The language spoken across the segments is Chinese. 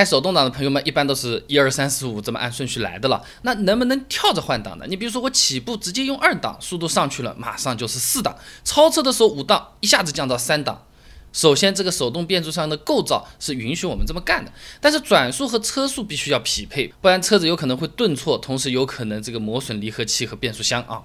开手动挡的朋友们一般都是一二三四五这么按顺序来的了。那能不能跳着换挡呢？你比如说我起步直接用二档，速度上去了，马上就是四档，超车的时候五档一下子降到三档。首先，这个手动变速箱的构造是允许我们这么干的，但是转速和车速必须要匹配，不然车子有可能会顿挫，同时有可能这个磨损离合器和变速箱啊。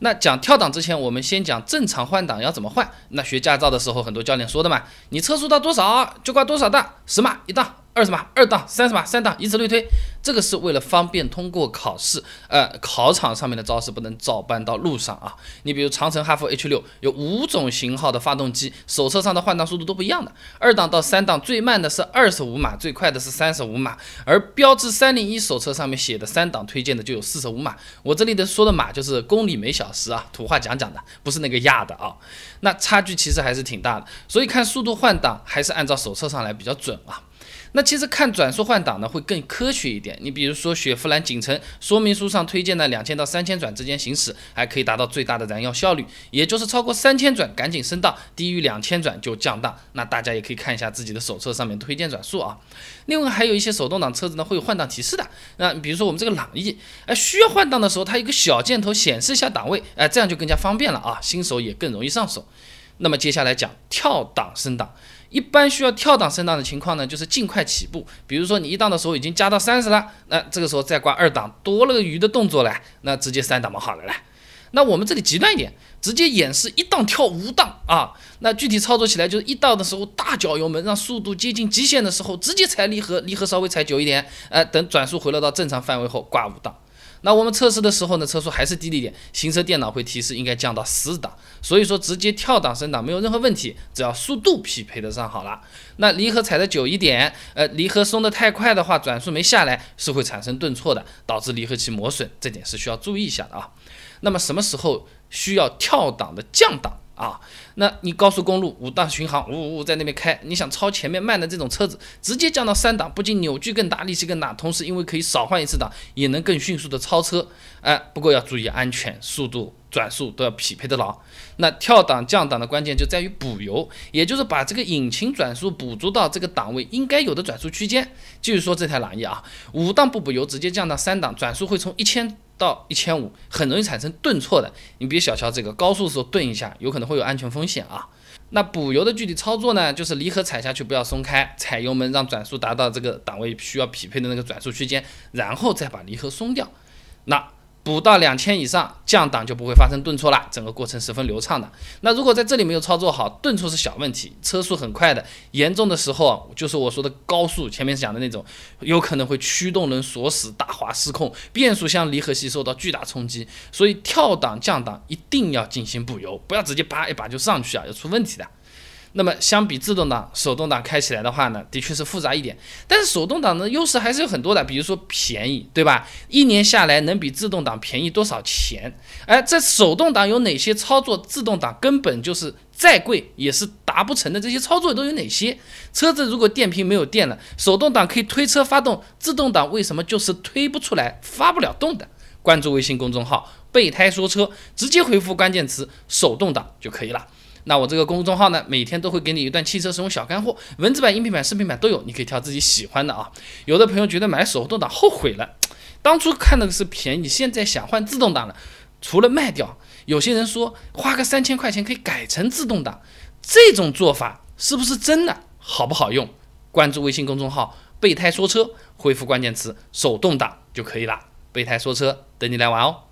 那讲跳档之前，我们先讲正常换挡要怎么换。那学驾照的时候，很多教练说的嘛，你车速到多少就挂多少档，十码一档。二十码二档，三十码三档，以此类推，这个是为了方便通过考试。呃，考场上面的招式不能照搬到路上啊。你比如长城哈弗 H 六有五种型号的发动机，手册上的换挡速度都不一样的。二档到三档最慢的是二十五码，最快的是三十五码。而标致三零一手册上面写的三档推荐的就有四十五码。我这里的说的码就是公里每小时啊，土话讲讲的，不是那个压的啊。那差距其实还是挺大的，所以看速度换挡还是按照手册上来比较准啊。那其实看转速换挡呢会更科学一点。你比如说雪佛兰景程说明书上推荐的两千到三千转之间行驶，还可以达到最大的燃油效率，也就是超过三千转赶紧升档，低于两千转就降档。那大家也可以看一下自己的手册上面推荐转速啊。另外还有一些手动挡车子呢会有换挡提示的。那比如说我们这个朗逸，哎，需要换挡的时候，它一个小箭头显示一下档位，哎，这样就更加方便了啊，新手也更容易上手。那么接下来讲跳档升档。一般需要跳档升档的情况呢，就是尽快起步。比如说你一档的时候已经加到三十了，那这个时候再挂二档，多了个鱼的动作来，那直接三档嘛好了嘞。那我们这里极端一点，直接演示一档跳五档啊。那具体操作起来就是一档的时候大脚油门，让速度接近极限的时候直接踩离合，离合稍微踩久一点，呃，等转速回落到正常范围后挂五档。那我们测试的时候呢，车速还是低了一点，行车电脑会提示应该降到四档，所以说直接跳档升档没有任何问题，只要速度匹配得上好了。那离合踩的久一点，呃，离合松的太快的话，转速没下来是会产生顿挫的，导致离合器磨损，这点是需要注意一下的啊。那么什么时候需要跳档的降档？啊，那你高速公路五档巡航，呜呜在那边开，你想超前面慢的这种车子，直接降到三档，不仅扭矩更大，力气更大，同时因为可以少换一次档，也能更迅速的超车。哎，不过要注意安全，速度、转速都要匹配得牢。那跳档降档的关键就在于补油，也就是把这个引擎转速补足到这个档位应该有的转速区间。继续说这台朗逸啊，五档不补油，直接降到三档，转速会从一千。到一千五，很容易产生顿挫的。你别小瞧这个，高速的时候顿一下，有可能会有安全风险啊。那补油的具体操作呢，就是离合踩下去不要松开，踩油门让转速达到这个档位需要匹配的那个转速区间，然后再把离合松掉。那。补到两千以上，降档就不会发生顿挫了，整个过程十分流畅的。那如果在这里没有操作好，顿挫是小问题，车速很快的，严重的时候就是我说的高速，前面讲的那种，有可能会驱动轮锁死、打滑失控，变速箱离合器受到巨大冲击。所以跳档降档一定要进行补油，不要直接叭一把就上去啊，要出问题的。那么相比自动挡，手动挡开起来的话呢，的确是复杂一点。但是手动挡的优势还是有很多的，比如说便宜，对吧？一年下来能比自动挡便宜多少钱？哎，这手动挡有哪些操作？自动挡根本就是再贵也是达不成的。这些操作都有哪些？车子如果电瓶没有电了，手动挡可以推车发动，自动挡为什么就是推不出来、发不了动的？关注微信公众号“备胎说车”，直接回复关键词“手动挡”就可以了。那我这个公众号呢，每天都会给你一段汽车使用小干货，文字版、音频版、视频版都有，你可以挑自己喜欢的啊。有的朋友觉得买手动挡后悔了，当初看的是便宜，现在想换自动挡了，除了卖掉，有些人说花个三千块钱可以改成自动挡，这种做法是不是真的好不好用？关注微信公众号“备胎说车”，回复关键词“手动挡”就可以了。备胎说车，等你来玩哦。